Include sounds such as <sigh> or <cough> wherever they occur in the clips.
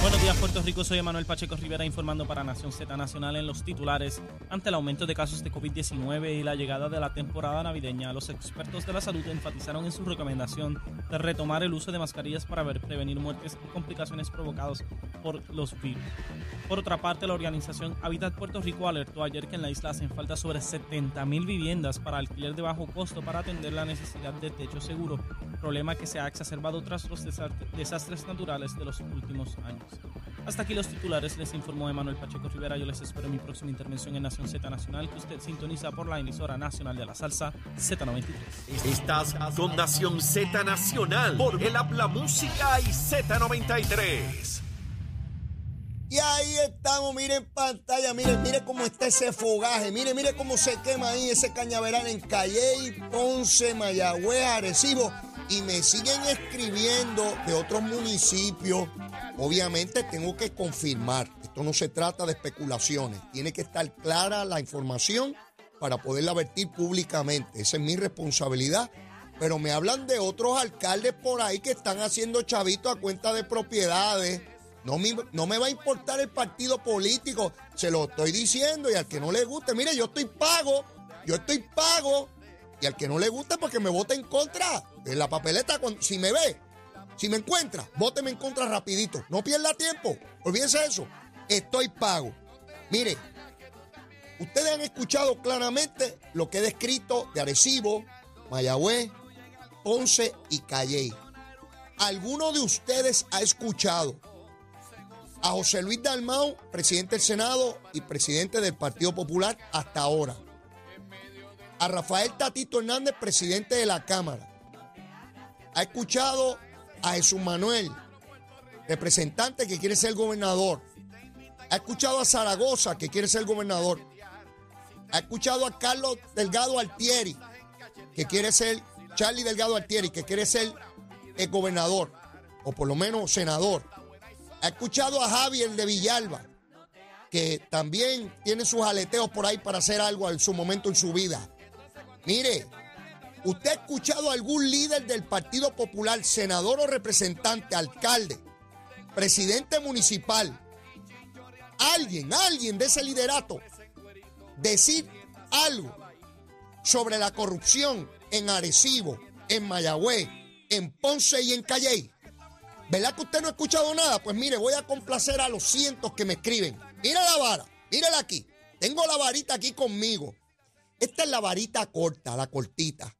Buenos días, Puerto Rico. Soy Manuel Pacheco Rivera informando para Nación Z Nacional en los titulares. Ante el aumento de casos de COVID-19 y la llegada de la temporada navideña, los expertos de la salud enfatizaron en su recomendación de retomar el uso de mascarillas para prevenir muertes y complicaciones provocadas por los virus. Por otra parte, la organización Habitat Puerto Rico alertó ayer que en la isla hacen falta sobre 70 mil viviendas para alquiler de bajo costo para atender la necesidad de techo seguro, problema que se ha exacerbado tras los desastres naturales de los últimos años. Hasta aquí los titulares, les informó Emanuel Pacheco Rivera. Yo les espero en mi próxima intervención en Nación Z Nacional, que usted sintoniza por la emisora nacional de la salsa Z93. Estás con Nación Z Nacional por el Habla Música y Z93. Y ahí estamos, miren pantalla, miren, miren cómo está ese fogaje, miren, miren cómo se quema ahí ese cañaveral en Calley, Ponce, Mayagüez, Arecibo. Y me siguen escribiendo de otros municipios. Obviamente tengo que confirmar, esto no se trata de especulaciones, tiene que estar clara la información para poderla vertir públicamente. Esa es mi responsabilidad. Pero me hablan de otros alcaldes por ahí que están haciendo chavitos a cuenta de propiedades no me, no me va a importar el partido político, se lo estoy diciendo y al que no le guste, mire, yo estoy pago, yo estoy pago y al que no le guste porque me vote en contra. En la papeleta, si me ve, si me encuentra, vóteme en contra rapidito, no pierda tiempo, olvídense eso, estoy pago. Mire, ustedes han escuchado claramente lo que he descrito de Arecibo, Mayagüez, Ponce y Calley. ¿Alguno de ustedes ha escuchado a José Luis Dalmau, presidente del Senado y presidente del Partido Popular hasta ahora. A Rafael Tatito Hernández, presidente de la Cámara. Ha escuchado a Jesús Manuel, representante que quiere ser gobernador. Ha escuchado a Zaragoza, que quiere ser gobernador. Ha escuchado a Carlos Delgado Altieri, que quiere ser, Charlie Delgado Altieri, que quiere ser el gobernador, o por lo menos senador. Ha escuchado a Javier de Villalba, que también tiene sus aleteos por ahí para hacer algo en su momento en su vida. Mire, ¿usted ha escuchado a algún líder del Partido Popular, senador o representante, alcalde, presidente municipal, alguien, alguien de ese liderato, decir algo sobre la corrupción en Arecibo, en Mayagüez, en Ponce y en Calley? ¿Verdad que usted no ha escuchado nada? Pues mire, voy a complacer a los cientos que me escriben. Mira la vara, mírala aquí. Tengo la varita aquí conmigo. Esta es la varita corta, la cortita.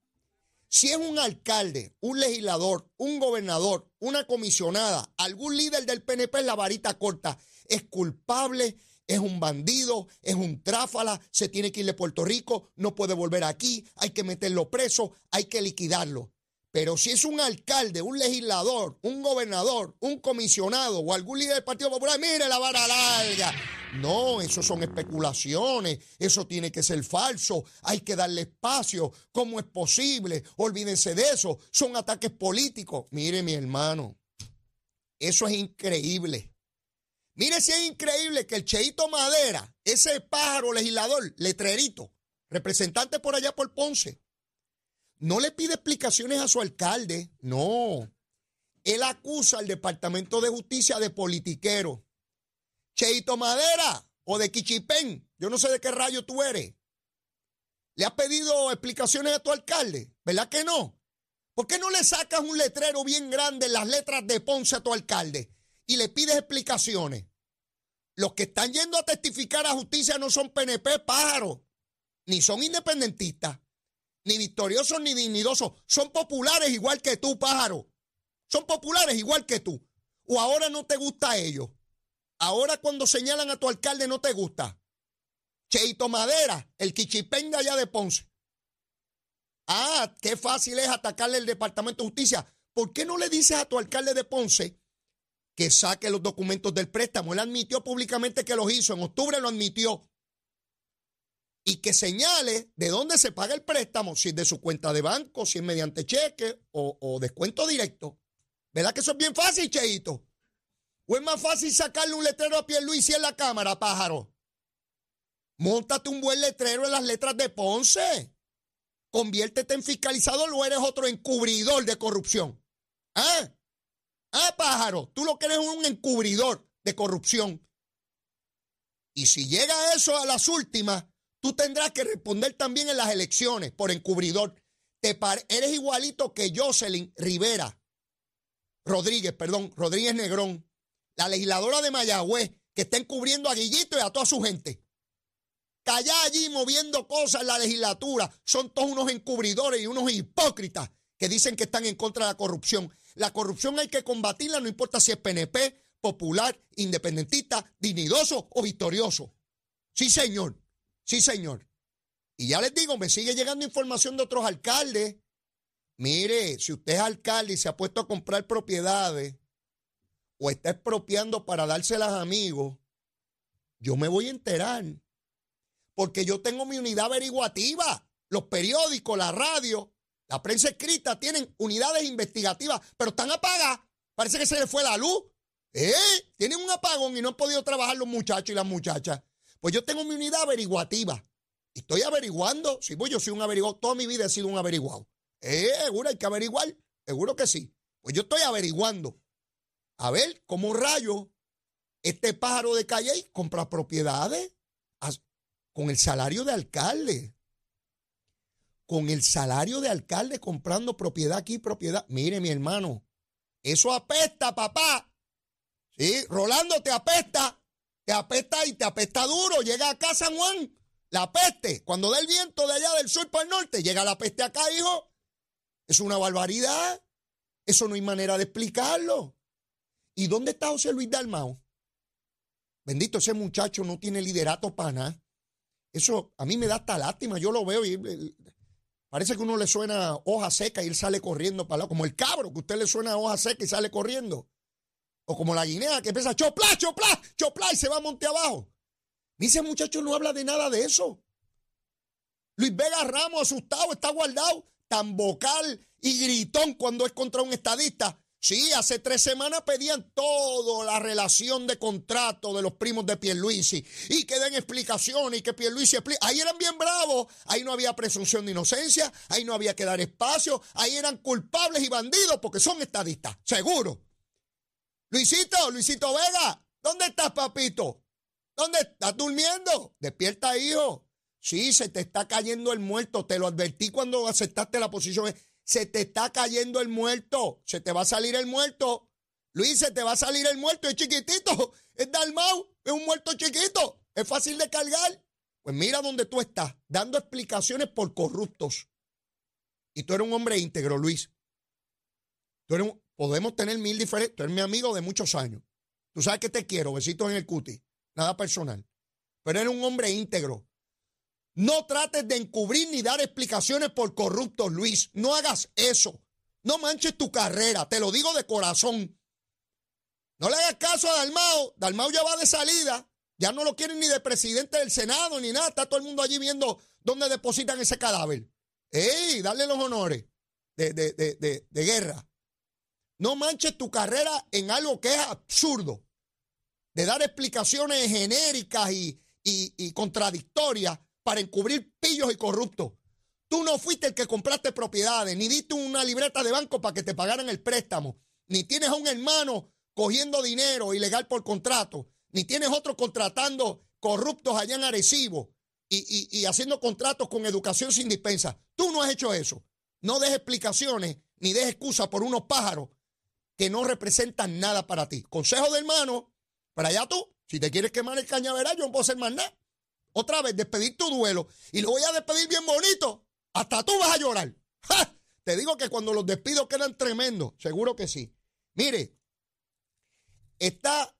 Si es un alcalde, un legislador, un gobernador, una comisionada, algún líder del PNP, la varita corta. Es culpable, es un bandido, es un tráfala, se tiene que ir de Puerto Rico, no puede volver aquí, hay que meterlo preso, hay que liquidarlo. Pero si es un alcalde, un legislador, un gobernador, un comisionado o algún líder del Partido Popular, mire la vara larga. No, eso son especulaciones, eso tiene que ser falso, hay que darle espacio. ¿Cómo es posible? Olvídense de eso, son ataques políticos. Mire mi hermano, eso es increíble. Mire si es increíble que el Cheito Madera, ese pájaro legislador, letrerito, representante por allá por Ponce, no le pide explicaciones a su alcalde, no. Él acusa al Departamento de Justicia de politiquero. Cheito Madera o de Quichipén, yo no sé de qué rayo tú eres. ¿Le has pedido explicaciones a tu alcalde? ¿Verdad que no? ¿Por qué no le sacas un letrero bien grande en las letras de Ponce a tu alcalde y le pides explicaciones? Los que están yendo a testificar a justicia no son PNP pájaros, ni son independentistas ni victoriosos ni dignidosos. Son populares igual que tú, pájaro. Son populares igual que tú. O ahora no te gusta a ellos. Ahora cuando señalan a tu alcalde no te gusta. Cheito Madera, el quichipenga allá de Ponce. Ah, qué fácil es atacarle el Departamento de Justicia. ¿Por qué no le dices a tu alcalde de Ponce que saque los documentos del préstamo? Él admitió públicamente que los hizo. En octubre lo admitió y que señale de dónde se paga el préstamo, si es de su cuenta de banco, si es mediante cheque o, descuento directo. ¿Verdad que eso es bien fácil, Cheito? ¿O es más fácil sacarle un letrero a Pierluisi en la cámara, pájaro? Móntate un buen letrero en las letras de Ponce. Conviértete en fiscalizador o eres otro encubridor de corrupción. ¿Ah? Ah, pájaro, tú lo que eres un encubridor de corrupción. Y si llega eso a las últimas, tú tendrás que responder también en las elecciones por encubridor. Te eres igualito que Jocelyn Rivera. Rodríguez, perdón, Rodríguez Negrón, la legisladora de Mayagüez, que está encubriendo a Guillito y a toda su gente. Callá allí moviendo cosas en la legislatura. Son todos unos encubridores y unos hipócritas que dicen que están en contra de la corrupción. La corrupción hay que combatirla, no importa si es PNP, popular, independentista, dignidoso o victorioso. Sí, señor. Sí, señor. Y ya les digo, me sigue llegando información de otros alcaldes. Mire, si usted es alcalde y se ha puesto a comprar propiedades o está expropiando para dárselas a amigos, yo me voy a enterar. Porque yo tengo mi unidad averiguativa. Los periódicos, la radio, la prensa escrita tienen unidades investigativas, pero están apagadas. Parece que se les fue la luz. ¿Eh? Tienen un apagón y no han podido trabajar los muchachos y las muchachas. Pues yo tengo mi unidad averiguativa. Estoy averiguando. Sí, pues yo soy un averiguado. Toda mi vida he sido un averiguado. ¿Eh? Seguro hay que averiguar. Seguro que sí. Pues yo estoy averiguando. A ver cómo rayo este pájaro de calle compra propiedades con el salario de alcalde. Con el salario de alcalde comprando propiedad aquí, propiedad. Mire, mi hermano, eso apesta, papá. Sí, Rolando te apesta, te apesta y te apesta duro. Llega acá San Juan, la peste. Cuando da el viento de allá del sur para el norte, llega la peste acá, hijo. Es una barbaridad. Eso no hay manera de explicarlo. ¿Y dónde está José Luis Dalmao? Bendito, ese muchacho no tiene liderato para nada. Eso a mí me da hasta lástima. Yo lo veo y parece que uno le suena hoja seca y él sale corriendo para lado. Como el cabro, que usted le suena hoja seca y sale corriendo. O como la guinea que empieza chopla, chopla, chopla y se va a monte abajo. Ese muchacho no habla de nada de eso. Luis Vega Ramos, asustado, está guardado, tan vocal y gritón cuando es contra un estadista. Sí, hace tres semanas pedían toda la relación de contrato de los primos de Pierluisi y que den explicaciones y que Pierluisi explique. Ahí eran bien bravos, ahí no había presunción de inocencia, ahí no había que dar espacio, ahí eran culpables y bandidos porque son estadistas, seguro. Luisito, Luisito Vega, ¿dónde estás, papito? ¿Dónde estás durmiendo? Despierta, hijo. Sí, se te está cayendo el muerto. Te lo advertí cuando aceptaste la posición. Se te está cayendo el muerto. Se te va a salir el muerto. Luis, se te va a salir el muerto. Es chiquitito. Es Dalmau. Es un muerto chiquito. Es fácil de cargar. Pues mira dónde tú estás, dando explicaciones por corruptos. Y tú eres un hombre íntegro, Luis. Tú eres un, Podemos tener mil diferentes. Tú eres mi amigo de muchos años. Tú sabes que te quiero. Besitos en el cuti. Nada personal. Pero eres un hombre íntegro. No trates de encubrir ni dar explicaciones por corruptos, Luis. No hagas eso. No manches tu carrera. Te lo digo de corazón. No le hagas caso a Dalmao. Dalmao ya va de salida. Ya no lo quieren ni de presidente del Senado ni nada. Está todo el mundo allí viendo dónde depositan ese cadáver. ¡Ey! Dale los honores de, de, de, de guerra. No manches tu carrera en algo que es absurdo, de dar explicaciones genéricas y, contradictorias para encubrir pillos y corruptos. Tú no fuiste el que compraste propiedades, ni diste una libreta de banco para que te pagaran el préstamo, ni tienes a un hermano cogiendo dinero ilegal por contrato, ni tienes otro contratando corruptos allá en Arecibo y, y haciendo contratos con educación sin dispensa. Tú no has hecho eso. No des explicaciones ni des excusas por unos pájaros que no representan nada para ti. Consejo de hermano, para allá tú, si te quieres quemar el cañaveral, yo no puedo hacer más nada. Otra vez, despedir tu duelo. Y lo voy a despedir bien bonito. Hasta tú vas a llorar. <laughs> Te digo que cuando los despidos quedan tremendos, seguro que sí. Mire, está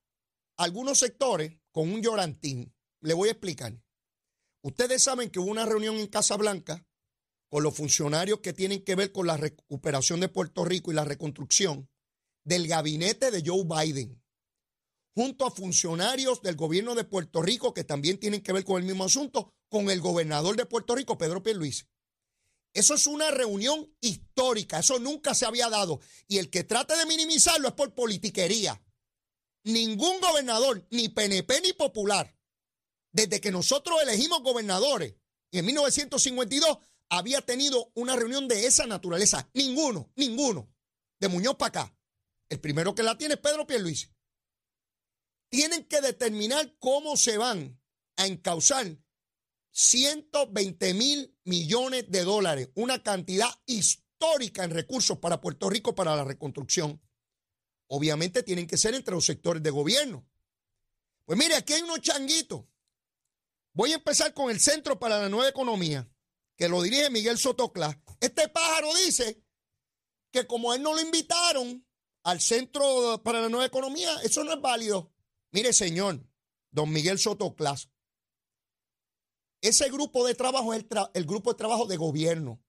algunos sectores con un llorantín. Le voy a explicar. Ustedes saben que hubo una reunión en Casa Blanca con los funcionarios que tienen que ver con la recuperación de Puerto Rico y la reconstrucción del gabinete de Joe Biden, junto a funcionarios del gobierno de Puerto Rico que también tienen que ver con el mismo asunto, con el gobernador de Puerto Rico, Pedro Pierluisi. Eso es una reunión histórica, eso nunca se había dado. Y el que trate de minimizarlo es por politiquería. ningún gobernador, ni PNP ni popular, desde que nosotros elegimos gobernadores en 1952, había tenido una reunión de esa naturaleza. Ninguno, ninguno. De Muñoz para acá. El primero que la tiene es Pedro Pierluisi. Tienen que determinar cómo se van a encauzar 120 mil millones de dólares, una cantidad histórica en recursos para Puerto Rico para la reconstrucción. Obviamente tienen que ser entre los sectores de gobierno. Pues mire, aquí hay unos changuitos. Voy a empezar con el Centro para la Nueva Economía, que lo dirige Miguel Sotocla. Este pájaro dice que como él no lo invitaron al Centro para la Nueva Economía, eso no es válido. Mire, señor, don Miguel Sotoclas, ese grupo de trabajo es el, el, grupo de trabajo de gobierno.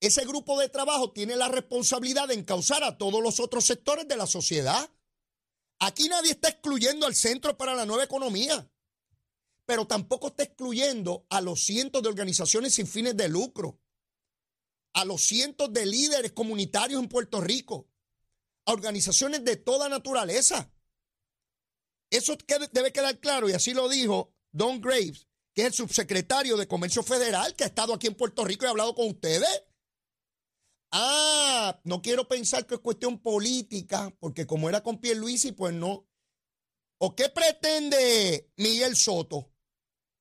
Ese grupo de trabajo tiene la responsabilidad de encauzar a todos los otros sectores de la sociedad. Aquí nadie está excluyendo al Centro para la Nueva Economía, pero tampoco está excluyendo a los cientos de organizaciones sin fines de lucro, a los cientos de líderes comunitarios en Puerto Rico, a organizaciones de toda naturaleza. Eso debe quedar claro y así lo dijo Don Graves, que es el subsecretario de Comercio Federal, que ha estado aquí en Puerto Rico y ha hablado con ustedes. Ah, no quiero pensar que es cuestión política, porque como era con Pierluisi, pues no. ¿O qué pretende Miguel Soto?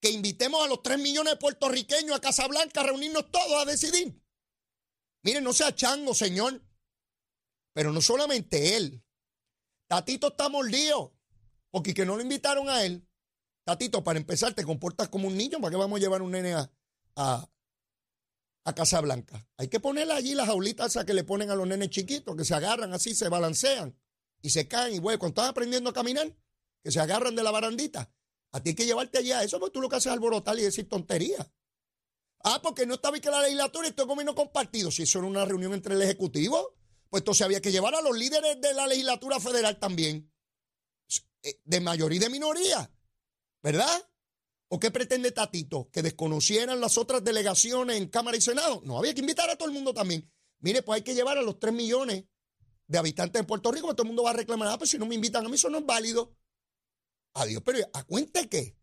Que invitemos a los 3 millones de puertorriqueños a Casablanca a reunirnos todos a decidir. Miren, no sea chango, señor. Pero no solamente él. Tatito está mordido, porque que no lo invitaron a él. Tatito, para empezar, te comportas como un niño. ¿Para qué vamos a llevar un nene a, a, a Casablanca? Hay que ponerle allí las jaulitas esas que le ponen a los nenes chiquitos, que se agarran así, se balancean y se caen. Y bueno, cuando estás aprendiendo a caminar, que se agarran de la barandita. A ti hay que llevarte allá. Eso porque tú lo que haces es alborotar y decir tonterías. Ah, porque no estaba que la legislatura y estoy comiendo compartido. Si eso era una reunión entre el Ejecutivo, pues entonces había que llevar a los líderes de la legislatura federal también. Eh, de mayoría y de minoría. ¿Verdad? ¿O qué pretende Tatito? ¿Que desconocieran las otras delegaciones en Cámara y Senado? No, había que invitar a todo el mundo también. Mire, pues hay que llevar a los 3 millones de habitantes de Puerto Rico, todo el mundo va a reclamar, ah, pues si no me invitan a mí, eso no es válido. Adiós, pero a cuenta que,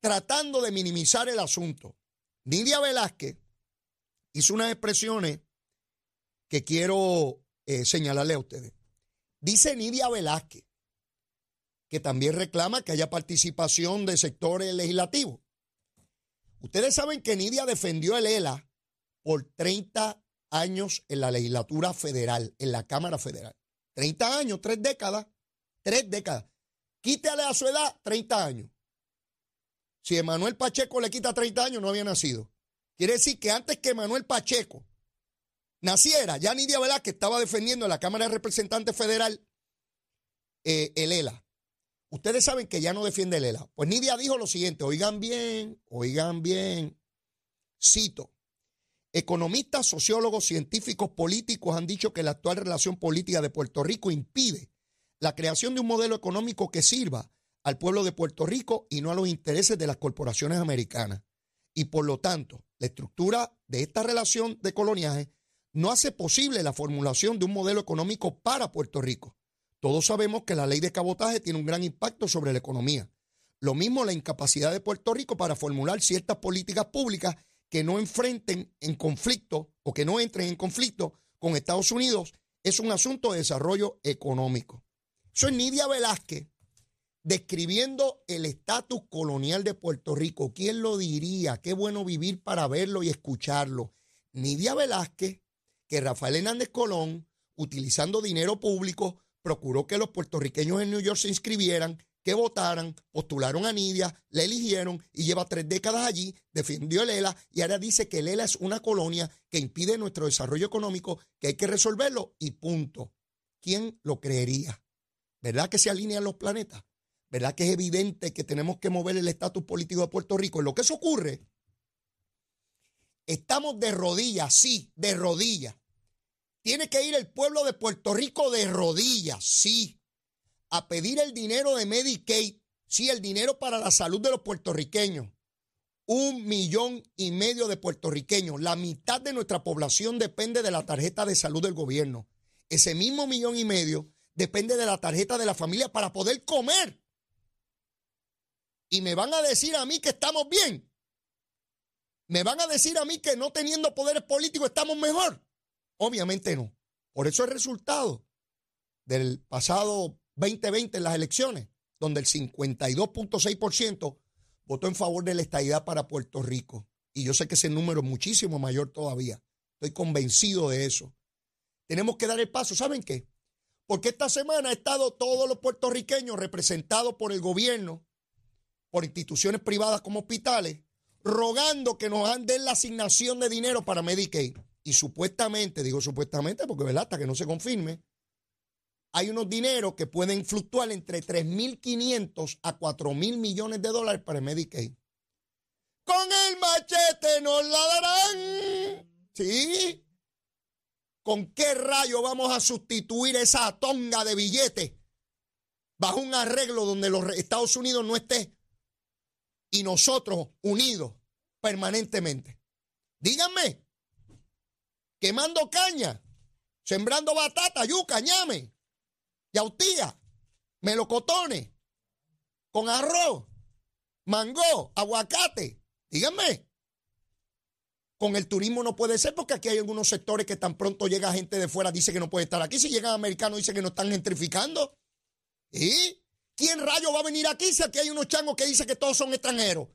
tratando de minimizar el asunto, Nidia Velázquez hizo unas expresiones que quiero eh, señalarle a ustedes. Dice Nidia Velázquez que también reclama que haya participación de sectores legislativos. Ustedes saben que Nidia defendió el ELA por 30 años en la legislatura federal, en la Cámara Federal. 30 años, tres décadas, tres décadas. Quítale a su edad 30 años. Si Emanuel Pacheco le quita 30 años, no había nacido. Quiere decir que antes que Emanuel Pacheco naciera, ya Nidia que estaba defendiendo en la Cámara de Representantes Federal eh, el ELA. Ustedes saben que ya no defiende el ELA. Pues Nidia dijo lo siguiente, oigan bien, oigan bien, cito, economistas, sociólogos, científicos, políticos han dicho que la actual relación política de Puerto Rico impide la creación de un modelo económico que sirva al pueblo de Puerto Rico y no a los intereses de las corporaciones americanas. Y por lo tanto, la estructura de esta relación de coloniaje no hace posible la formulación de un modelo económico para Puerto Rico. Todos sabemos que la ley de cabotaje tiene un gran impacto sobre la economía. Lo mismo la incapacidad de Puerto Rico para formular ciertas políticas públicas que no enfrenten en conflicto o que no entren en conflicto con Estados Unidos es un asunto de desarrollo económico. Soy Nidia Velázquez describiendo el estatus colonial de Puerto Rico. ¿Quién lo diría? Qué bueno vivir para verlo y escucharlo. Nidia Velázquez, que Rafael Hernández Colón, utilizando dinero público, procuró que los puertorriqueños en New York se inscribieran, que votaran, postularon a Nidia, la eligieron y lleva tres décadas allí, defendió el ELA y ahora dice que el ELA es una colonia que impide nuestro desarrollo económico, que hay que resolverlo y punto. ¿Quién lo creería? ¿Verdad que se alinean los planetas? ¿Verdad que es evidente que tenemos que mover el estatus político de Puerto Rico? En lo que eso ocurre, estamos de rodillas, sí, de rodillas, tiene que ir el pueblo de Puerto Rico de rodillas, sí, a pedir el dinero de Medicaid, sí, el dinero para la salud de los puertorriqueños. Un millón y medio de puertorriqueños, la mitad de nuestra población depende de la tarjeta de salud del gobierno. Ese mismo millón y medio depende de la tarjeta de la familia para poder comer. Y me van a decir a mí que estamos bien. Me van a decir a mí que no teniendo poderes políticos estamos mejor. Obviamente no. Por eso el resultado del pasado 2020 en las elecciones, donde el 52.6% votó en favor de la estadidad para Puerto Rico. Y yo sé que ese número es muchísimo mayor todavía. Estoy convencido de eso. Tenemos que dar el paso. ¿Saben qué? Porque esta semana ha estado todos los puertorriqueños representados por el gobierno, por instituciones privadas como hospitales, rogando que nos den la asignación de dinero para Medicaid. Y supuestamente, digo supuestamente porque ¿verdad? hasta que no se confirme, hay unos dineros que pueden fluctuar entre 3.500 a 4.000 millones de dólares para Medicaid. Con el machete nos la darán. ¿Sí? ¿Con qué rayo vamos a sustituir esa tonga de billetes bajo un arreglo donde los Estados Unidos no esté y nosotros unidos permanentemente? Díganme, quemando caña, sembrando batata, yuca, ñame, yautía, melocotones, con arroz, mango, aguacate. Díganme. Con el turismo no puede ser porque aquí hay algunos sectores que tan pronto llega gente de fuera, dice que no puede estar aquí. Si llegan americanos, dice que no están gentrificando. ¿Y quién rayo va a venir aquí si aquí hay unos changos que dicen que todos son extranjeros?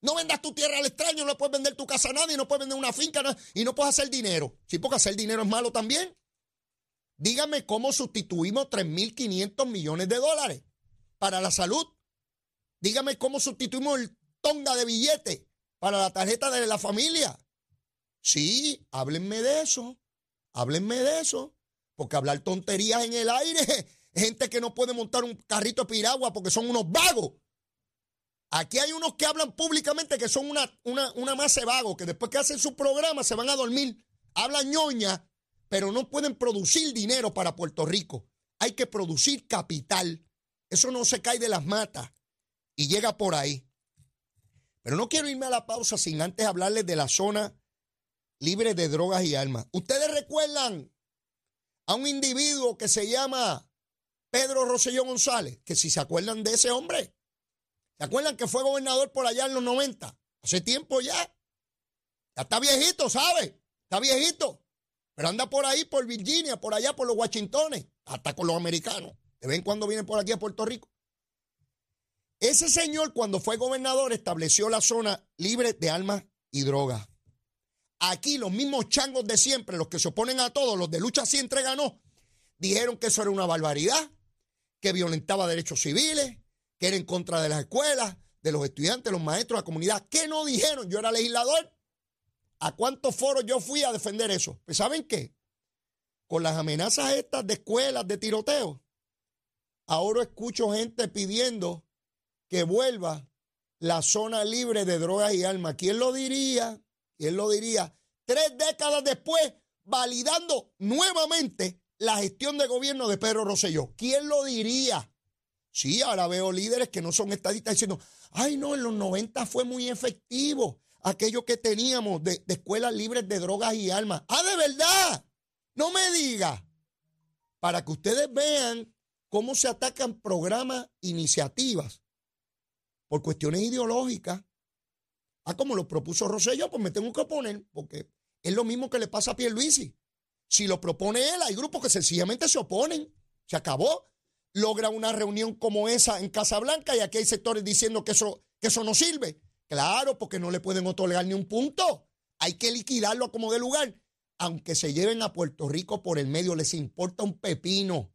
No vendas tu tierra al extraño, no puedes vender tu casa a nadie, no puedes vender una finca y no puedes hacer dinero. Sí, porque hacer dinero es malo también. Dígame cómo sustituimos 3.500 millones de dólares para la salud. Dígame cómo sustituimos el tonga de billetes para la tarjeta de la familia. Sí, háblenme de eso. Háblenme de eso. Porque hablar tonterías en el aire, gente que no puede montar un carrito de piragua porque son unos vagos. Aquí hay unos que hablan públicamente que son una, una, una masa de vagos, que después que hacen su programa se van a dormir. Hablan ñoña, pero no pueden producir dinero para Puerto Rico. Hay que producir capital. Eso no se cae de las matas y llega por ahí. Pero no quiero irme a la pausa sin antes hablarles de la zona libre de drogas y armas. ¿Ustedes recuerdan a un individuo que se llama Pedro Rosselló González? Que si se acuerdan de ese hombre, ¿se acuerdan que fue gobernador por allá en los 90? Hace tiempo ya. Ya está viejito, ¿sabe? Está viejito. Pero anda por ahí, por Virginia, por allá, por los Washingtones, hasta con los americanos. De vez en cuando vienen por aquí a Puerto Rico. Ese señor, cuando fue gobernador, estableció la zona libre de armas y drogas. Aquí los mismos changos de siempre, los que se oponen a todos, los de lucha siempre ganó, dijeron que eso era una barbaridad, que violentaba derechos civiles, que era en contra de las escuelas, de los estudiantes, los maestros, la comunidad. ¿Qué no dijeron? Yo era legislador. ¿A cuántos foros yo fui a defender eso? Pues ¿saben qué? Con las amenazas estas de escuelas, de tiroteo, ahora escucho gente pidiendo que vuelva la zona libre de drogas y armas. ¿Quién lo diría? ¿Quién lo diría? Tres décadas después, validando nuevamente la gestión de gobierno de Pedro Rosselló. ¿Quién lo diría? Sí, ahora veo líderes que no son estadistas diciendo, ay no, en los 90 fue muy efectivo aquello que teníamos de, escuelas libres de drogas y armas. Ah, de verdad. No me diga. Para que ustedes vean cómo se atacan programas, iniciativas por cuestiones ideológicas. Ah, como lo propuso Rosselló, pues me tengo que oponer, porque es lo mismo que le pasa a Pierluisi. Si lo propone él, hay grupos que sencillamente se oponen. Se acabó. Logra una reunión como esa en Casablanca y aquí hay sectores diciendo que eso, que eso no sirve. Claro, porque no le pueden otorgar ni un punto. Hay que liquidarlo como de lugar. Aunque se lleven a Puerto Rico por el medio, les importa un pepino.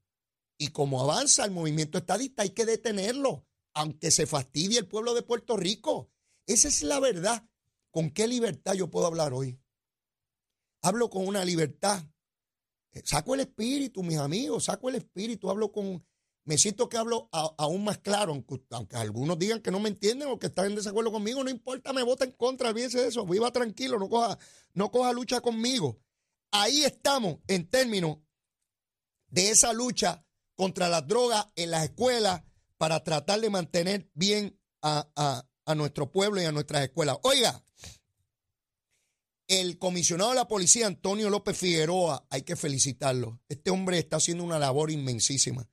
Y como avanza el movimiento estadista, hay que detenerlo aunque se fastidie el pueblo de Puerto Rico. Esa es la verdad. ¿Con qué libertad yo puedo hablar hoy? Hablo con una libertad. Eh, saco el espíritu, mis amigos, saco el espíritu, hablo con... Me siento que hablo aún más claro, aunque, algunos digan que no me entienden o que están en desacuerdo conmigo, no importa, me vota en contra, olvídese de eso, viva tranquilo, no coja, no coja lucha conmigo. Ahí estamos en términos de esa lucha contra las drogas en las escuelas, para tratar de mantener bien a, nuestro pueblo y a nuestras escuelas. Oiga, el comisionado de la policía, Antonio López Figueroa, hay que felicitarlo. Este hombre está haciendo una labor inmensísima.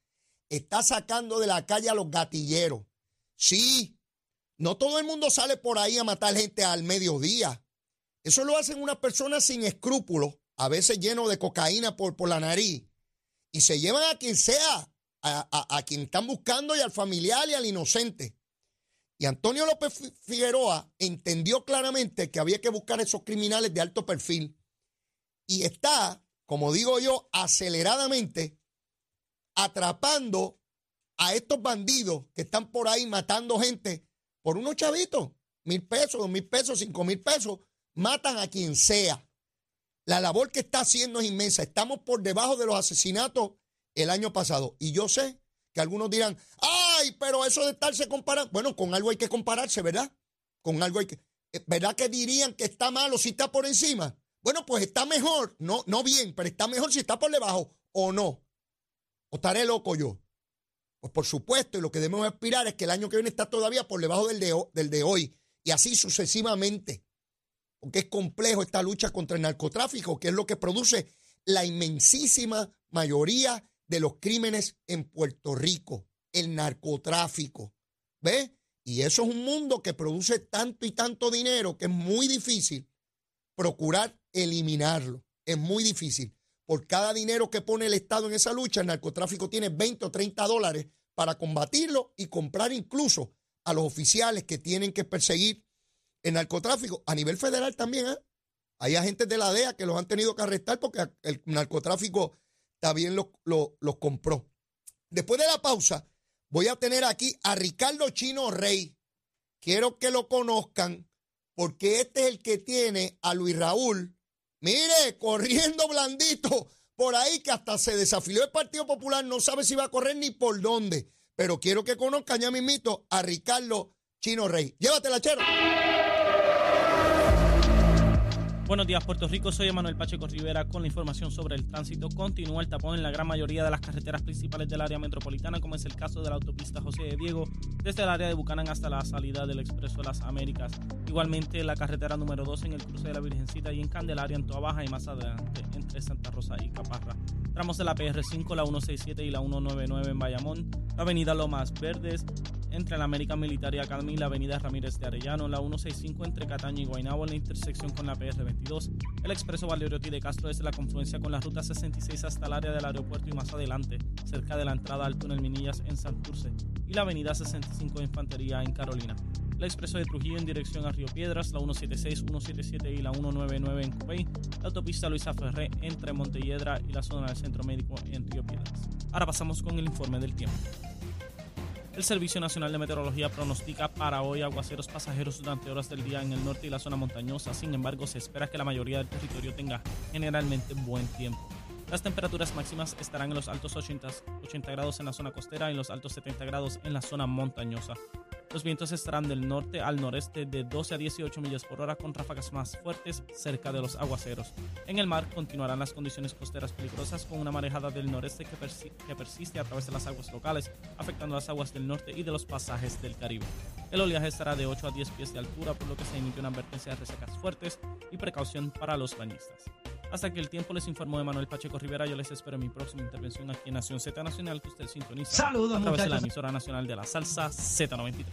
Está sacando de la calle a los gatilleros. Sí, no todo el mundo sale por ahí a matar gente al mediodía. Eso lo hacen unas personas sin escrúpulos, a veces llenos de cocaína por, por la nariz, y se llevan a quien sea, a, a quien están buscando y al familiar y al inocente. Y Antonio López Figueroa entendió claramente que había que buscar esos criminales de alto perfil y está, como digo yo, aceleradamente atrapando a estos bandidos que están por ahí matando gente por unos chavitos, mil pesos, dos mil pesos, cinco mil pesos, matan a quien sea. La labor que está haciendo es inmensa. Estamos por debajo de los asesinatos el año pasado. Y yo sé que algunos dirán, pero eso de estarse comparando, bueno, con algo hay que compararse, ¿verdad? Con algo hay que, eh, ¿verdad que dirían que está malo si está por encima? Bueno, pues está mejor, no, no bien, pero está mejor si está por debajo o no. ¿O estaré loco yo? Pues por supuesto, y lo que debemos aspirar es que el año que viene está todavía por debajo del de, del de hoy, y así sucesivamente. Porque es complejo esta lucha contra el narcotráfico, que es lo que produce la inmensísima mayoría de los crímenes en Puerto Rico, el narcotráfico. ¿Ves? Y eso es un mundo que produce tanto y tanto dinero que es muy difícil procurar eliminarlo. Es muy difícil. Por cada dinero que pone el Estado en esa lucha, el narcotráfico tiene 20 o 30 dólares para combatirlo y comprar incluso a los oficiales que tienen que perseguir el narcotráfico. A nivel federal también, ¿eh? Hay agentes de la DEA que los han tenido que arrestar porque el narcotráfico también los compró. Después de la pausa, voy a tener aquí a Ricardo Chino Rey. Quiero que lo conozcan porque este es el que tiene a Luis Raúl, mire, corriendo blandito por ahí que hasta se desafilió el Partido Popular, no sabe si va a correr ni por dónde. Pero quiero que conozcan ya mismito a Ricardo Chino Rey. Llévatela, chero. Buenos días, Puerto Rico. Soy Emanuel Pacheco Rivera con la información sobre el tránsito. Continúa el tapón en la gran mayoría de las carreteras principales del área metropolitana, como es el caso de la autopista José de Diego, desde el área de Bucanán hasta la salida del Expreso de las Américas. Igualmente, la carretera número 2 en el cruce de la Virgencita y en Candelaria, en Toa Baja y más adelante entre Santa Rosa y Caparra. Tramos de la PR5, la 167 y la 199 en Bayamón, la avenida Lomas Verdes, entre la América Militar y Academy, la avenida Ramírez de Arellano, la 165 entre Cataña y Guaynabo en la intersección con la PR22, el expreso Valerotti de Castro desde la confluencia con la ruta 66 hasta el área del aeropuerto y más adelante, cerca de la entrada al túnel Minillas en Santurce, y la avenida 65 de Infantería en Carolina. El expreso de Trujillo en dirección a Río Piedras, la 176, 177 y la 199 en Cupey, la autopista Luisa Ferré entre Montelledra y la zona del Centro Médico en Río Piedras. Ahora pasamos con el informe del tiempo. El Servicio Nacional de Meteorología pronostica para hoy aguaceros pasajeros durante horas del día en el norte y la zona montañosa. Sin embargo, se espera que la mayoría del territorio tenga generalmente buen tiempo. Las temperaturas máximas estarán en los altos 80, 80 grados en la zona costera y en los altos 70 grados en la zona montañosa. Los vientos estarán del norte al noreste de 12 a 18 millas por hora con ráfagas más fuertes cerca de los aguaceros. En el mar continuarán las condiciones costeras peligrosas con una marejada del noreste que, persiste a través de las aguas locales, afectando las aguas del norte y de los pasajes del Caribe. El oleaje estará de 8 a 10 pies de altura, por lo que se emite una advertencia de resecas fuertes y precaución para los bañistas. Hasta que el tiempo les informó de Manuel Pacheco Rivera. Yo les espero en mi próxima intervención aquí en Nación Z Nacional, que usted sintoniza Saludos, a través muchachos. de la emisora nacional de la salsa Z93.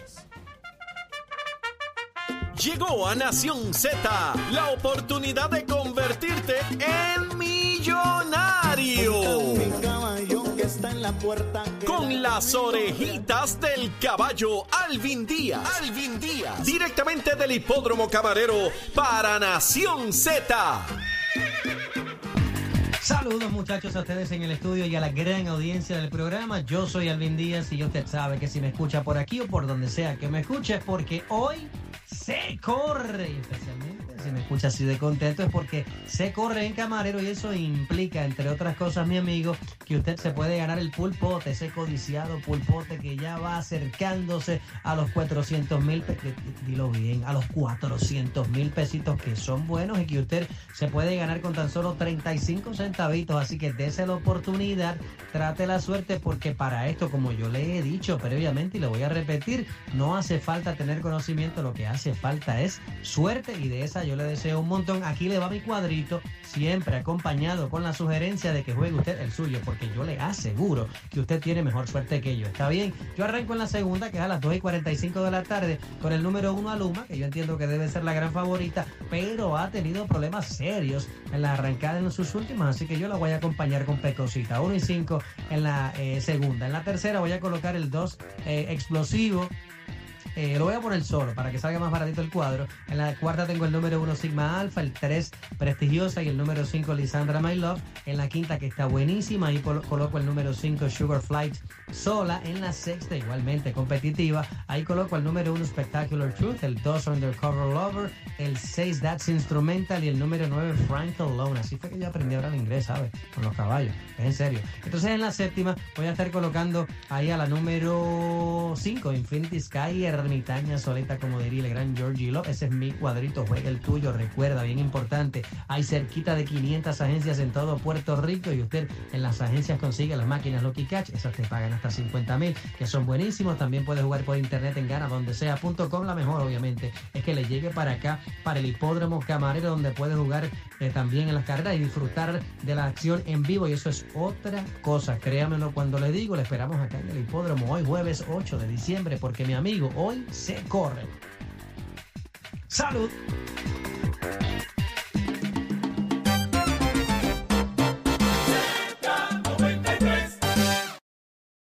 Llegó a Nación Z la oportunidad de convertirte en millonario. Con las orejitas del caballo Alvin Díaz. Alvin Díaz. Directamente del hipódromo camarero para Nación Z. Saludos muchachos a ustedes en el estudio y a la gran audiencia del programa. Yo soy Alvin Díaz y usted sabe que si me escucha por aquí o por donde sea que me escuche es porque hoy se corre. Especialmente si me escucha así de contento es porque se corre en camarero y eso implica, entre otras cosas, mi amigo, que usted se puede ganar el pulpote, ese codiciado pulpote que ya va acercándose a los 400 mil, dilo bien, a los 400 mil pesitos que son buenos y que usted se puede ganar con tan solo 35 centavitos. Así que dése la oportunidad, trate la suerte porque para esto, como yo le he dicho previamente y le voy a repetir, no hace falta tener conocimiento, lo que hace falta es suerte y de esa yo le deseo un montón. Aquí le va mi cuadrito, siempre acompañado con la sugerencia de que juegue usted el suyo, porque yo le aseguro que usted tiene mejor suerte que yo. ¿Está bien? Yo arranco en la segunda, que es a las 2 y 45 de la tarde, con el número 1 Aluma, que yo entiendo que debe ser la gran favorita, pero ha tenido problemas serios en la arrancada en sus últimas, así que yo la voy a acompañar con Pecosita. 1 y 5 en la eh, segunda. En la tercera voy a colocar el 2 eh, explosivo eh, lo voy a poner solo para que salga más baratito el cuadro. En la cuarta tengo el número 1 Sigma Alpha, el 3 Prestigiosa y el número 5 Lisandra My Love. En la quinta que está buenísima, ahí coloco el número 5 Sugar Flight sola. En la sexta igualmente competitiva, ahí coloco el número 1 Spectacular Truth, el 2 Undercover Lover, el 6 That's Instrumental y el número 9 Frank Alone. Así fue que yo aprendí a hablar inglés, ¿sabes? Con los caballos, es en serio. Entonces en la séptima voy a estar colocando ahí a la número 5 Infinity Sky ermitaña solita, como diría el gran Georgie Love. Ese es mi cuadrito, juega el tuyo. Recuerda, bien importante, hay cerquita de 500 agencias en todo Puerto Rico y usted en las agencias consigue las máquinas Lucky Catch. Esas te pagan hasta 50 mil, que son buenísimos. También puede jugar por internet en gana donde sea.com. La mejor, obviamente, es que le llegue para acá, para el hipódromo camarero, donde puede jugar eh, también en las carreras y disfrutar de la acción en vivo. Y eso es otra cosa. Créamelo cuando le digo, le esperamos acá en el hipódromo hoy, jueves 8 de diciembre, porque mi amigo, hoy se corre. Salud.